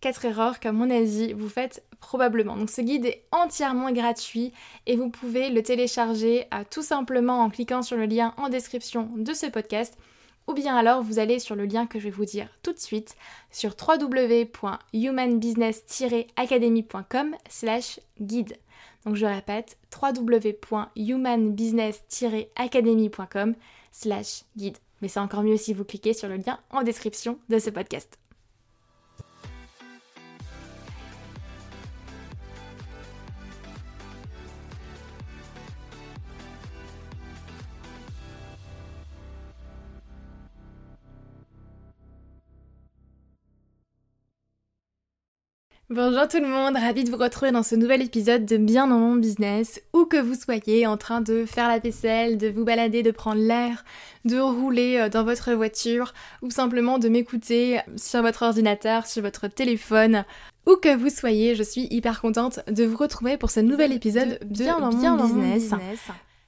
4 erreurs qu'à mon avis vous faites probablement. Donc ce guide est entièrement gratuit et vous pouvez le télécharger euh, tout simplement en cliquant sur le lien en description de ce podcast ou bien alors vous allez sur le lien que je vais vous dire tout de suite sur www.humanbusiness-academy.com slash guide. Donc je répète www.humanbusiness-academy.com slash guide. Mais c'est encore mieux si vous cliquez sur le lien en description de ce podcast. Bonjour tout le monde, ravi de vous retrouver dans ce nouvel épisode de Bien dans mon business, où que vous soyez en train de faire la vaisselle, de vous balader, de prendre l'air, de rouler euh, dans votre voiture, ou simplement de m'écouter sur votre ordinateur, sur votre téléphone. Où que vous soyez, je suis hyper contente de vous retrouver pour ce nouvel épisode de, Bien, dans, mon, business.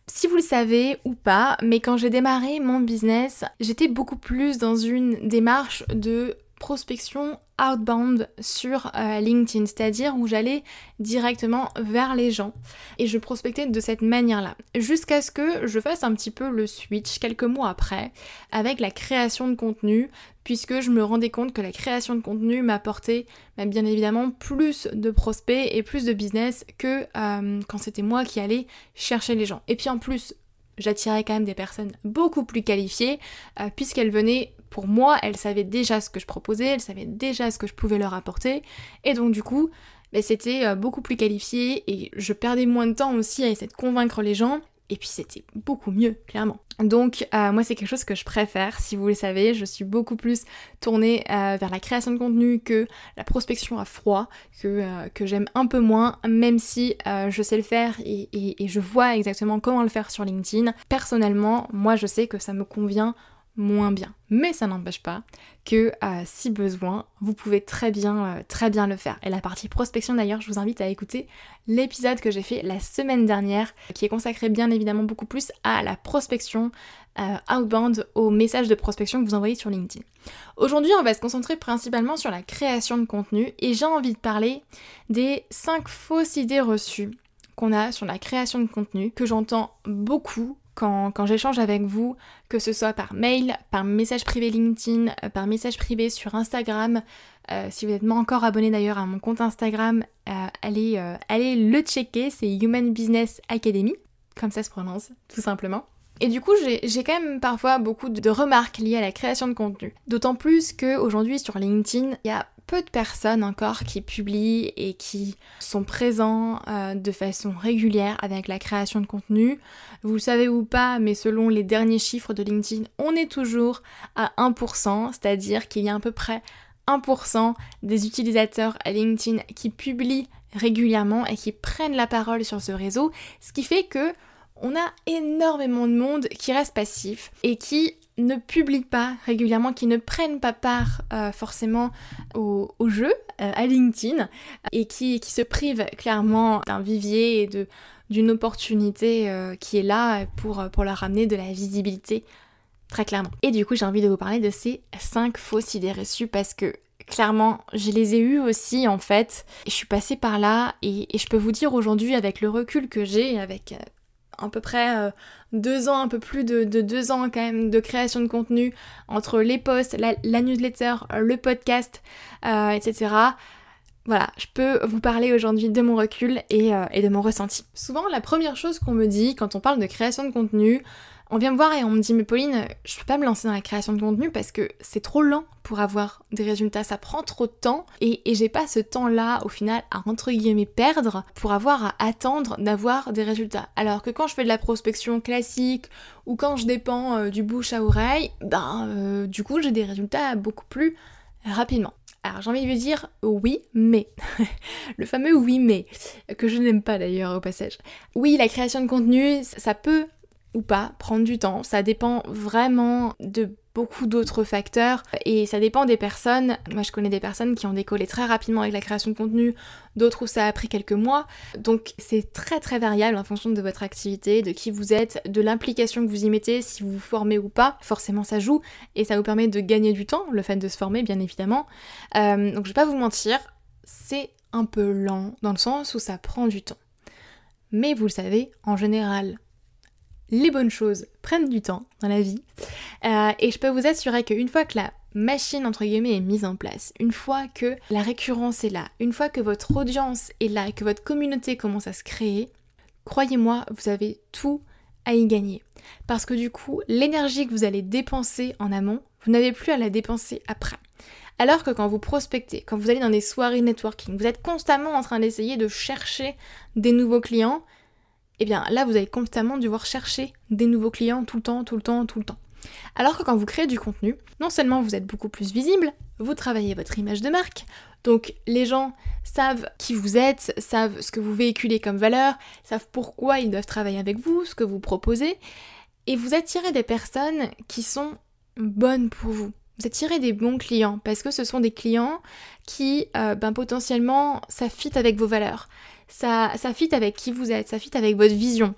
Si vous le savez ou pas, mais quand j'ai démarré mon business, j'étais beaucoup plus dans une démarche de prospection outbound sur euh, LinkedIn, c'est-à-dire où j'allais directement vers les gens et je prospectais de cette manière-là, jusqu'à ce que je fasse un petit peu le switch quelques mois après avec la création de contenu, puisque je me rendais compte que la création de contenu m'apportait bah, bien évidemment plus de prospects et plus de business que euh, quand c'était moi qui allais chercher les gens. Et puis en plus, j'attirais quand même des personnes beaucoup plus qualifiées, euh, puisqu'elles venaient pour moi, elles savaient déjà ce que je proposais, elles savaient déjà ce que je pouvais leur apporter, et donc du coup, ben, c'était euh, beaucoup plus qualifié et je perdais moins de temps aussi à essayer de convaincre les gens. Et puis c'était beaucoup mieux, clairement. Donc euh, moi c'est quelque chose que je préfère, si vous le savez, je suis beaucoup plus tournée euh, vers la création de contenu que la prospection à froid, que, que j'aime un peu moins, même si je sais le faire et je vois exactement comment le faire sur LinkedIn. Personnellement, moi je sais que ça me convient moins bien. Mais ça n'empêche pas que euh, si besoin, vous pouvez très bien, euh, très bien le faire. Et la partie prospection d'ailleurs, je vous invite à écouter l'épisode que j'ai fait la semaine dernière, qui est consacré bien évidemment beaucoup plus à la prospection euh, outbound, aux messages de prospection que vous envoyez sur LinkedIn. Aujourd'hui, on va se concentrer principalement sur la création de contenu et j'ai envie de parler des 5 fausses idées reçues qu'on a sur la création de contenu, que j'entends beaucoup quand, j'échange avec vous, que ce soit par mail, par message privé LinkedIn, euh, par message privé sur Instagram. Euh, si vous n'êtes pas encore abonné d'ailleurs à mon compte Instagram, euh, allez, allez le checker, c'est Human Business Academy, comme ça se prononce, tout simplement. Et du coup, j'ai quand même parfois beaucoup de remarques liées à la création de contenu. D'autant plus qu'aujourd'hui sur LinkedIn, il y a peu de personnes encore qui publient et qui sont présents euh, de façon régulière avec la création de contenu. Vous le savez ou pas, mais selon les derniers chiffres de LinkedIn, on est toujours à 1%, c'est-à-dire qu'il y a à peu près 1% des utilisateurs à LinkedIn qui publient régulièrement et qui prennent la parole sur ce réseau, ce qui fait que on a énormément de monde qui reste passif et qui ne publient pas régulièrement, qui ne prennent pas part euh, forcément au, jeu euh, à LinkedIn et qui, qui se privent clairement d'un vivier et de, d'une opportunité euh, qui est là pour, pour leur amener de la visibilité très clairement. Et du coup j'ai envie de vous parler de ces 5 fausses idées reçues parce que clairement je les ai eues aussi en fait. Je suis passée par là et je peux vous dire aujourd'hui avec le recul que j'ai, avec à peu près euh, deux ans, un peu plus de, deux ans quand même de création de contenu entre les posts, la, newsletter, le podcast, euh, etc. Voilà, je peux vous parler aujourd'hui de mon recul et, euh, et de mon ressenti. Souvent, la première chose qu'on me dit quand on parle de création de contenu, on vient me voir et on me dit mais Pauline, je peux pas me lancer dans la création de contenu parce que c'est trop lent pour avoir des résultats, ça prend trop de temps et, j'ai pas ce temps-là au final à entre guillemets perdre pour avoir à attendre d'avoir des résultats. Alors que quand je fais de la prospection classique ou quand je dépends euh, du bouche à oreille, ben euh, du coup j'ai des résultats beaucoup plus rapidement. Alors j'ai envie de vous dire oui, mais. le fameux oui, mais, que je n'aime pas d'ailleurs au passage. Oui, la création de contenu, ça peut pas, prendre du temps. Ça dépend vraiment de beaucoup d'autres facteurs et ça dépend des personnes. Moi je connais des personnes qui ont décollé très rapidement avec la création de contenu, d'autres où ça a pris quelques mois. Donc c'est très très variable en fonction de votre activité, de qui vous êtes, de l'implication que vous y mettez, si vous vous formez ou pas. Forcément ça joue et ça vous permet de gagner du temps, le fait de se former bien évidemment. Euh, donc je vais pas vous mentir, c'est un peu lent dans le sens où ça prend du temps. Mais vous le savez, en général, les bonnes choses prennent du temps dans la vie. Euh, et je peux vous assurer qu'une fois que la machine entre guillemets est mise en place, une fois que la récurrence est là, une fois que votre audience est là et que votre communauté commence à se créer, croyez-moi, vous avez tout à y gagner. Parce que du coup, l'énergie que vous allez dépenser en amont, vous n'avez plus à la dépenser après. Alors que quand vous prospectez, quand vous allez dans des soirées networking, vous êtes constamment en train d'essayer de chercher des nouveaux clients, eh bien là vous allez constamment devoir chercher des nouveaux clients tout le temps, tout le temps, tout le temps. Alors que quand vous créez du contenu, non seulement vous êtes beaucoup plus visible, vous travaillez votre image de marque, donc les gens savent qui vous êtes, savent ce que vous véhiculez comme valeur, savent pourquoi ils doivent travailler avec vous, ce que vous proposez, et vous attirez des personnes qui sont bonnes pour vous. Vous attirez des bons clients parce que ce sont des clients qui euh, ben, potentiellement ça avec vos valeurs ça, ça fit avec qui vous êtes, ça fit avec votre vision.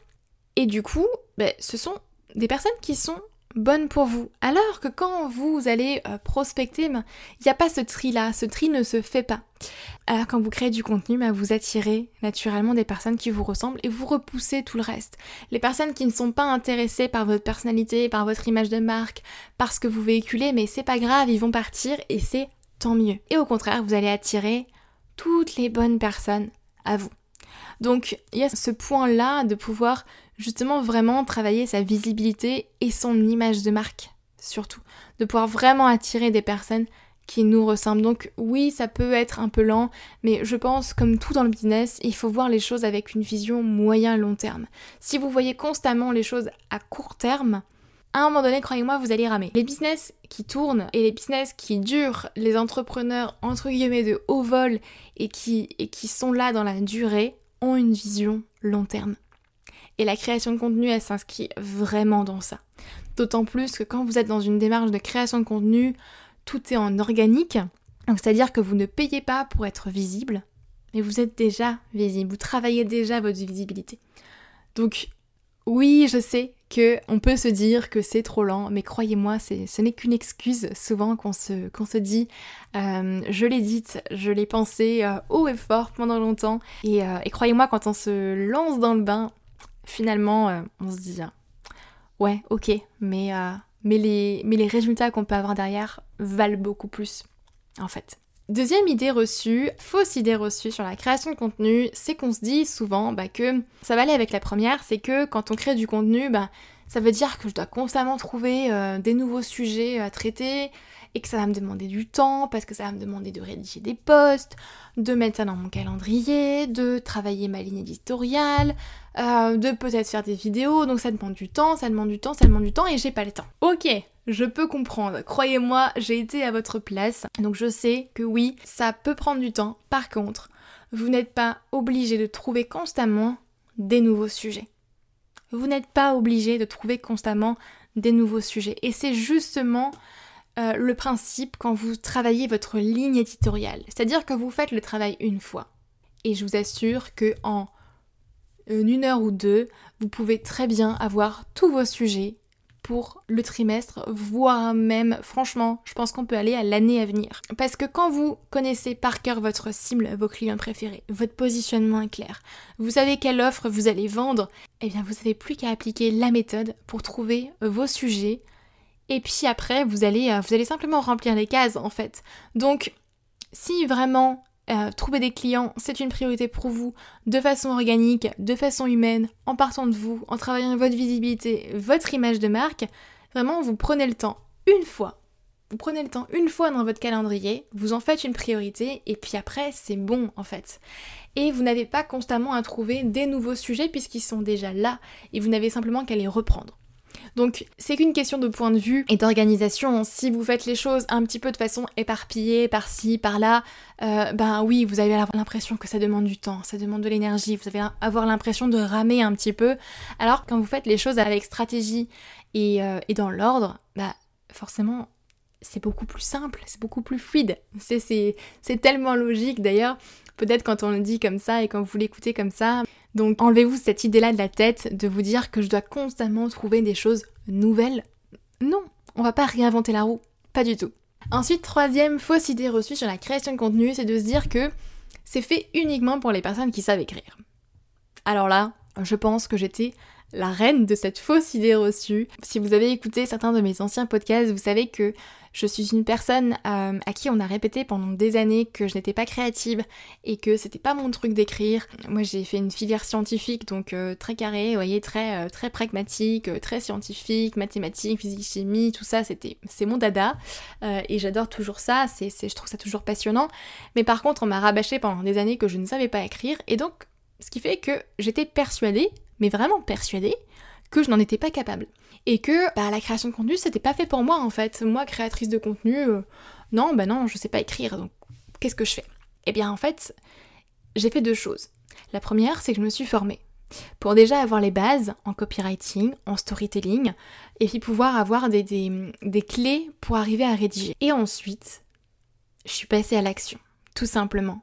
Et du coup, ben, ce sont des personnes qui sont bonnes pour vous. Alors que quand vous allez euh, prospecter, ben, il n'y a pas ce tri-là, ce tri ne se fait pas. Alors quand vous créez du contenu, ben, vous attirez naturellement des personnes qui vous ressemblent et vous repoussez tout le reste. Les personnes qui ne sont pas intéressées par votre personnalité, par votre image de marque, par ce que vous véhiculez, mais c'est pas grave, ils vont partir et c'est tant mieux. Et au contraire, vous allez attirer toutes les bonnes personnes à vous. Donc il y a ce point-là de pouvoir justement vraiment travailler sa visibilité et son image de marque, surtout. De pouvoir vraiment attirer des personnes qui nous ressemblent. Donc oui, ça peut être un peu lent, mais je pense, comme tout dans le business, il faut voir les choses avec une vision moyen-long terme. Si vous voyez constamment les choses à court terme, à un moment donné, croyez-moi, vous allez ramer. Les business qui tournent et les business qui durent, les entrepreneurs entre guillemets de haut vol et qui, et qui sont là dans la durée, ont une vision long terme. Et la création de contenu, elle s'inscrit vraiment dans ça. D'autant plus que quand vous êtes dans une démarche de création de contenu, tout est en organique. c'est-à-dire que vous ne payez pas pour être visible, mais vous êtes déjà visible, vous travaillez déjà votre visibilité. Donc oui, je sais que on peut se dire que c'est trop lent, mais croyez-moi, ce n'est qu'une excuse souvent qu'on se, dit. Euh, je l'ai dite, je l'ai pensé euh, haut et fort pendant longtemps, euh, et, croyez-moi, quand on se lance dans le bain, finalement, on se dit ouais, ok, mais les résultats qu'on peut avoir derrière valent beaucoup plus, en fait. Deuxième idée reçue, fausse idée reçue sur la création de contenu, c'est qu'on se dit souvent bah, que ça va aller avec la première, c'est que quand on crée du contenu, bah, ça veut dire que je dois constamment trouver euh, des nouveaux sujets à traiter et que ça va me demander du temps parce que ça va me demander de rédiger des posts, de mettre ça dans mon calendrier, de travailler ma ligne éditoriale, euh, de peut-être faire des vidéos, donc ça demande du temps, ça demande du temps, ça demande du temps et j'ai pas le temps. Ok, je peux comprendre. Croyez-moi, j'ai été à votre place, donc je sais que oui, ça peut prendre du temps. Par contre, vous n'êtes pas obligé de trouver constamment des nouveaux sujets. Vous n'êtes pas obligé de trouver constamment des nouveaux sujets. Et c'est justement euh, le principe quand vous travaillez votre ligne éditoriale. C'est-à-dire que vous faites le travail une fois. Et je vous assure que en une heure ou deux, vous pouvez très bien avoir tous vos sujets pour le trimestre, voire même, franchement, je pense qu'on peut aller à l'année à venir. Parce que quand vous connaissez par cœur votre cible, vos clients préférés, votre positionnement est clair, vous savez quelle offre vous allez vendre, eh bien vous n'avez plus qu'à appliquer la méthode pour trouver vos sujets. Et puis après, vous allez, euh, vous allez simplement remplir les cases en fait. Donc, si vraiment euh, trouver des clients, c'est une priorité pour vous, de façon organique, de façon humaine, en partant de vous, en travaillant votre visibilité, votre image de marque. Vraiment, vous prenez le temps une fois. Vous prenez le temps une fois dans votre calendrier, vous en faites une priorité, et puis après, c'est bon en fait. Et vous n'avez pas constamment à trouver des nouveaux sujets puisqu'ils sont déjà là, et vous n'avez simplement qu'à les reprendre. Donc c'est qu'une question de point de vue et d'organisation. Si vous faites les choses un petit peu de façon éparpillée, par-ci, par-là, euh, ben oui, vous allez avoir l'impression que ça demande du temps, ça demande de l'énergie, vous allez avoir l'impression de ramer un petit peu. Alors quand vous faites les choses avec stratégie et, euh, dans l'ordre, bah forcément c'est beaucoup plus simple, c'est beaucoup plus fluide. C'est tellement logique d'ailleurs. Peut-être quand on le dit comme ça et quand vous l'écoutez comme ça, donc enlevez-vous cette idée-là de la tête de vous dire que je dois constamment trouver des choses nouvelles. Non, on va pas réinventer la roue, pas du tout. Ensuite, troisième fausse idée reçue sur la création de contenu, c'est de se dire que c'est fait uniquement pour les personnes qui savent écrire. Alors là, je pense que j'étais la reine de cette fausse idée reçue. Si vous avez écouté certains de mes anciens podcasts, vous savez que je suis une personne euh, à qui on a répété pendant des années que je n'étais pas créative et que c'était pas mon truc d'écrire. Moi j'ai fait une filière scientifique donc euh, très carré, vous voyez, très, euh, très pragmatique, très scientifique, mathématiques, physique, chimie, tout ça c'était c'est mon dada et j'adore toujours ça, c'est, je trouve ça toujours passionnant. Mais par contre on m'a rabâché pendant des années que je ne savais pas écrire et donc ce qui fait que j'étais persuadée, mais vraiment persuadée, que je n'en étais pas capable. Et que bah, la création de contenu, c'était pas fait pour moi en fait. Moi, créatrice de contenu, euh, non, bah non, je sais pas écrire, donc qu'est-ce que je fais? Eh bien en fait, j'ai fait deux choses. La première, c'est que je me suis formée. Pour déjà avoir les bases en copywriting, en storytelling, et puis pouvoir avoir des, des clés pour arriver à rédiger. Et ensuite, je suis passée à l'action, tout simplement.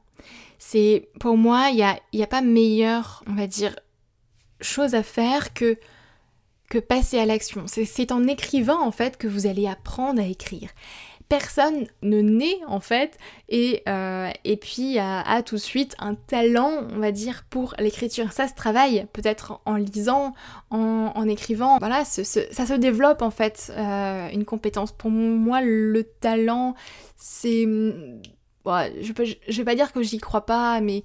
C'est pour moi, il n'y a, y a pas meilleure, on va dire, chose à faire que que passer à l'action. C'est en écrivant en fait que vous allez apprendre à écrire. Personne ne naît en fait et, euh, et puis a, tout de suite un talent, on va dire, pour l'écriture. Ça se travaille peut-être en lisant, en, écrivant. Voilà, ça se développe en fait euh, une compétence. Pour moi, le talent, c'est je, peux, je vais pas dire que j'y crois pas, mais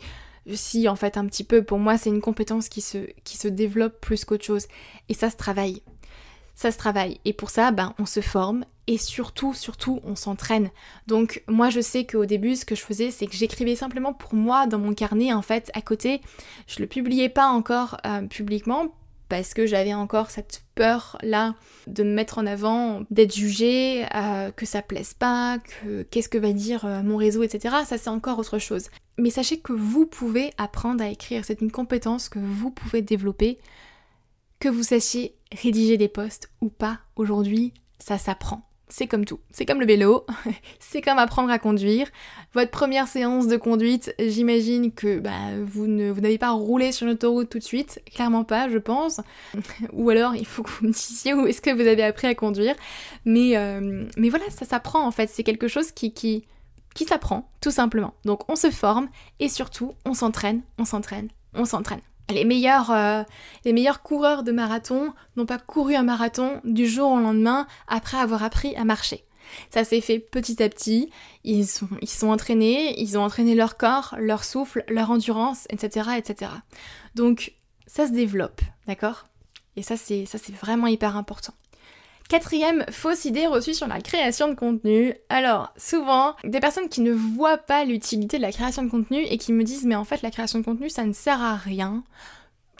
si en fait un petit peu. Pour moi, c'est une compétence qui se, qui se développe plus qu'autre chose. Et ça se travaille. Ça se travaille. Et pour ça, ben, on se forme et surtout, surtout, on s'entraîne. Donc moi, je sais qu'au début, ce que je faisais, c'est que j'écrivais simplement pour moi dans mon carnet, en fait, à côté. Je le publiais pas encore euh, publiquement parce que j'avais encore cette peur là de me mettre en avant, d'être jugée, euh, que ça plaise pas, que qu'est-ce que va dire euh, mon réseau, etc. Ça c'est encore autre chose. Mais sachez que vous pouvez apprendre à écrire, c'est une compétence que vous pouvez développer, que vous sachiez rédiger des posts ou pas aujourd'hui, ça s'apprend c'est comme tout. C'est comme le vélo, c'est comme apprendre à conduire. Votre première séance de conduite, j'imagine que bah, vous n'avez pas roulé sur l'autoroute tout de suite, clairement pas, je pense. Ou alors, il faut que vous me disiez où est-ce que vous avez appris à conduire. Mais, euh, voilà, ça s'apprend en fait, c'est quelque chose qui, qui s'apprend, tout simplement. Donc on se forme et surtout, on s'entraîne, on s'entraîne, on s'entraîne. Les meilleurs, euh, les meilleurs coureurs de marathon n'ont pas couru un marathon du jour au lendemain après avoir appris à marcher. Ça s'est fait petit à petit, ils sont, ils sont entraînés, ils ont entraîné leur corps, leur souffle, leur endurance, etc. etc. Donc ça se développe, d'accord? Et ça c'est, ça c'est vraiment hyper important. Quatrième fausse idée reçue sur la création de contenu. Alors, souvent, des personnes qui ne voient pas l'utilité de la création de contenu et qui me disent mais en fait la création de contenu ça ne sert à rien.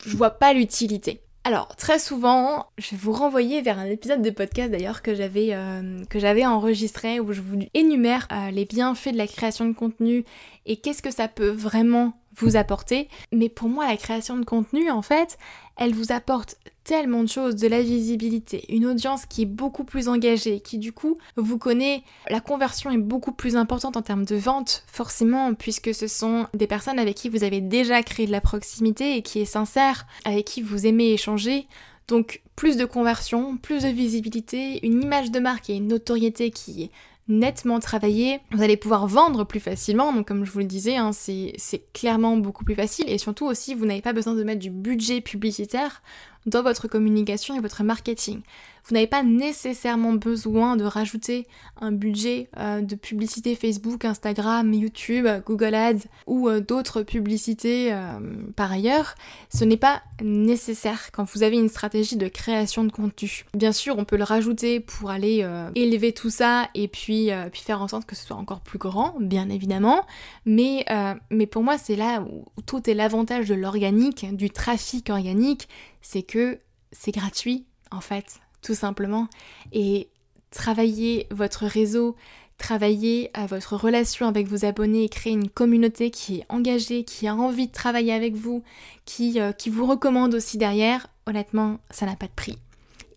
Je vois pas l'utilité. Alors, très souvent, je vais vous renvoyer vers un épisode de podcast d'ailleurs que j'avais euh, enregistré où je vous énumère euh, les bienfaits de la création de contenu et qu'est-ce que ça peut vraiment vous apporter. Mais pour moi, la création de contenu, en fait, elle vous apporte tellement de choses, de la visibilité, une audience qui est beaucoup plus engagée, qui du coup vous connaît. La conversion est beaucoup plus importante en termes de vente, forcément, puisque ce sont des personnes avec qui vous avez déjà créé de la proximité et qui est sincère, avec qui vous aimez échanger. Donc plus de conversion, plus de visibilité, une image de marque et une notoriété qui nettement travaillé, vous allez pouvoir vendre plus facilement, donc comme je vous le disais, hein, c'est clairement beaucoup plus facile, et surtout aussi, vous n'avez pas besoin de mettre du budget publicitaire dans votre communication et votre marketing. Vous n'avez pas nécessairement besoin de rajouter un budget euh, de publicité Facebook, Instagram, YouTube, Google Ads ou euh, d'autres publicités euh, par ailleurs. Ce n'est pas nécessaire quand vous avez une stratégie de création de contenu. Bien sûr, on peut le rajouter pour aller élever tout ça et puis, puis faire en sorte que ce soit encore plus grand, bien évidemment. Mais, mais pour moi, c'est là où tout est l'avantage de l'organique, du trafic organique, c'est que c'est gratuit en fait tout simplement. Et travailler votre réseau, travailler à votre relation avec vos abonnés et créer une communauté qui est engagée, qui a envie de travailler avec vous, qui, euh, vous recommande aussi derrière, honnêtement, ça n'a pas de prix.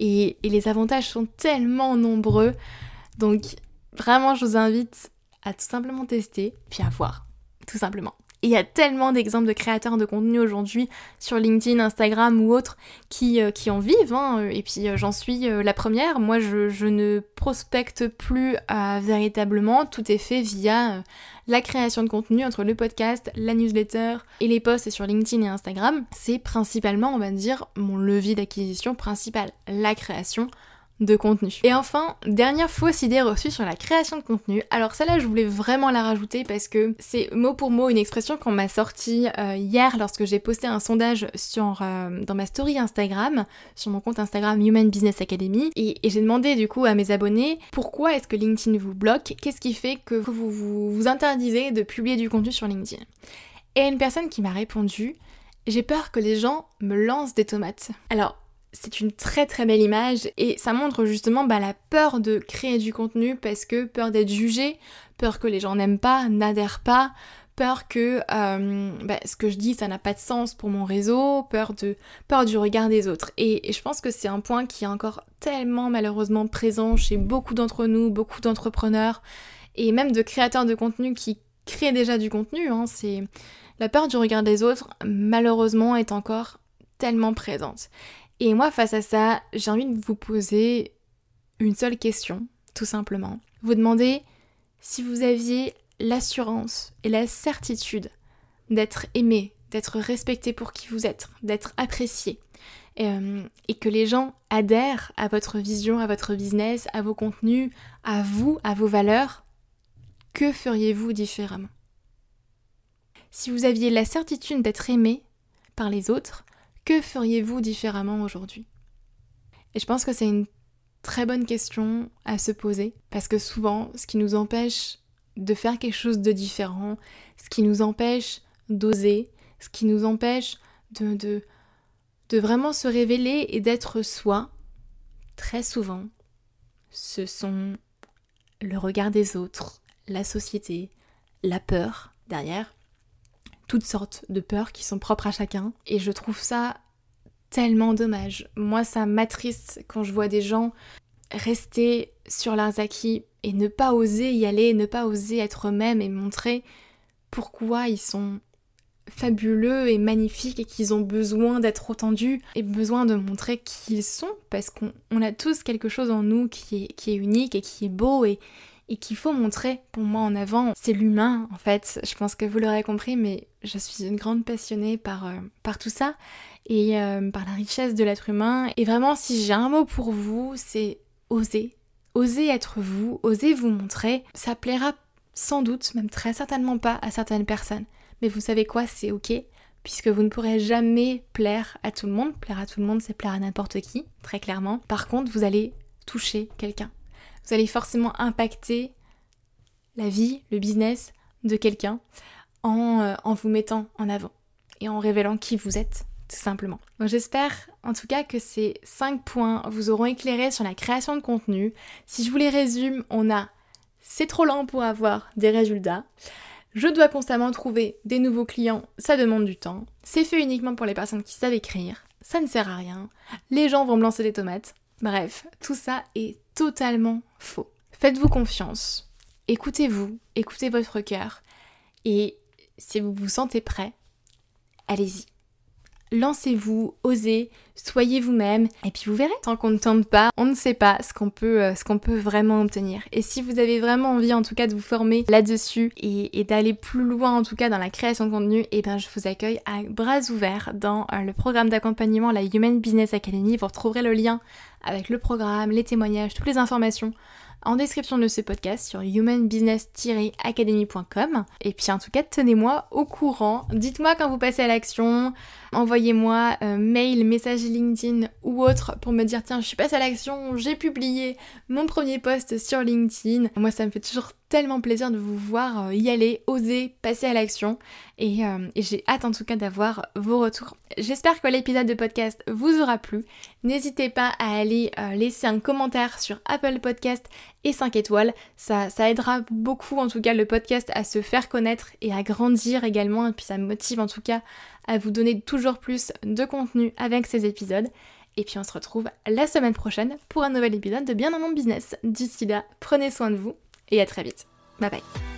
Et les avantages sont tellement nombreux. Donc vraiment, je vous invite à tout simplement tester, puis à voir, tout simplement. Il y a tellement d'exemples de créateurs de contenu aujourd'hui sur LinkedIn, Instagram ou autres qui, euh, en vivent. Hein. Et puis euh, j'en suis euh, la première. Moi, je, ne prospecte plus véritablement. Tout est fait via la création de contenu entre le podcast, la newsletter et les posts sur LinkedIn et Instagram. C'est principalement, on va dire, mon levier d'acquisition principal, la création de contenu. Et enfin, dernière fausse idée reçue sur la création de contenu. Alors celle-là, je voulais vraiment la rajouter parce que c'est mot pour mot une expression qu'on m'a sortie euh, hier lorsque j'ai posté un sondage euh, dans ma story Instagram, sur mon compte Instagram Human Business Academy. Et, j'ai demandé du coup à mes abonnés pourquoi est-ce que LinkedIn vous bloque? Qu'est-ce qui fait que vous, vous vous interdisez de publier du contenu sur LinkedIn? Et une personne qui m'a répondu j'ai peur que les gens me lancent des tomates. Alors, c'est une très très belle image et ça montre justement bah, la peur de créer du contenu parce que peur d'être jugé, peur que les gens n'aiment pas, n'adhèrent pas, peur que euh, bah, ce que je dis ça n'a pas de sens pour mon réseau, peur, de, peur du regard des autres. Et, je pense que c'est un point qui est encore tellement malheureusement présent chez beaucoup d'entre nous, beaucoup d'entrepreneurs et même de créateurs de contenu qui créent déjà du contenu. Hein. c'est la peur du regard des autres malheureusement est encore tellement présente. Et moi, face à ça, j'ai envie de vous poser une seule question, tout simplement. Vous demandez si vous aviez l'assurance et la certitude d'être aimé, d'être respecté pour qui vous êtes, d'être apprécié, euh, et que les gens adhèrent à votre vision, à votre business, à vos contenus, à vous, à vos valeurs, que feriez-vous différemment? Si vous aviez la certitude d'être aimé par les autres, que feriez-vous différemment aujourd'hui? Et je pense que c'est une très bonne question à se poser parce que souvent, ce qui nous empêche de faire quelque chose de différent, ce qui nous empêche d'oser, ce qui nous empêche de, vraiment se révéler et d'être soi, très souvent, ce sont le regard des autres, la société, la peur derrière, toutes sortes de peurs qui sont propres à chacun. Et je trouve ça tellement dommage. Moi, ça m'attriste quand je vois des gens rester sur leurs acquis et ne pas oser y aller, ne pas oser être eux-mêmes et montrer pourquoi ils sont fabuleux et magnifiques et qu'ils ont besoin d'être entendus et besoin de montrer qui ils sont parce qu'on a tous quelque chose en nous qui est, qui est unique et qui est beau et, et qu'il faut montrer pour moi en avant. C'est l'humain en fait, je pense que vous l'aurez compris, mais je suis une grande passionnée par, euh, par tout ça et euh, par la richesse de l'être humain. Et vraiment, si j'ai un mot pour vous, c'est oser. Oser être vous, oser vous montrer. Ça plaira sans doute, même très certainement pas à certaines personnes. Mais vous savez quoi, c'est ok, puisque vous ne pourrez jamais plaire à tout le monde. Plaire à tout le monde, c'est plaire à n'importe qui, très clairement. Par contre, vous allez toucher quelqu'un. Vous allez forcément impacter la vie, le business de quelqu'un en, euh, en vous mettant en avant et en révélant qui vous êtes, tout simplement. J'espère en tout cas que ces 5 points vous auront éclairé sur la création de contenu. Si je vous les résume, on a c'est trop lent pour avoir des résultats. Je dois constamment trouver des nouveaux clients, ça demande du temps. C'est fait uniquement pour les personnes qui savent écrire, ça ne sert à rien. Les gens vont me lancer des tomates. Bref, tout ça est totalement faux. Faites-vous confiance, écoutez-vous, écoutez votre cœur, et si vous vous sentez prêt, allez-y lancez-vous, osez, soyez vous-même, et puis vous verrez. Tant qu'on ne tente pas, on ne sait pas ce qu'on peut, euh, peut vraiment obtenir. Et si vous avez vraiment envie, en tout cas, de vous former là-dessus et, d'aller plus loin, en tout cas, dans la création de contenu, et eh bien, je vous accueille à bras ouverts dans euh, le programme d'accompagnement, la Human Business Academy. Vous retrouverez le lien avec le programme, les témoignages, toutes les informations en description de ce podcast sur humanbusiness-academy.com. Et puis en tout cas, tenez-moi au courant. Dites-moi quand vous passez à l'action. Envoyez-moi euh, mail, message LinkedIn ou autre pour me dire tiens, je suis passée à l'action, j'ai publié mon premier post sur LinkedIn. Moi, ça me fait toujours tellement plaisir de vous voir euh, y aller, oser, passer à l'action. Euh, et, j'ai hâte en tout cas d'avoir vos retours. J'espère que l'épisode de podcast vous aura plu. N'hésitez pas à aller laisser un commentaire sur Apple Podcast et 5 étoiles. Ça, ça aidera beaucoup en tout cas le podcast à se faire connaître et à grandir également. Et puis ça me motive en tout cas à vous donner toujours plus de contenu avec ces épisodes. Et puis on se retrouve la semaine prochaine pour un nouvel épisode de Bien dans mon business. D'ici là, prenez soin de vous et à très vite. Bye bye.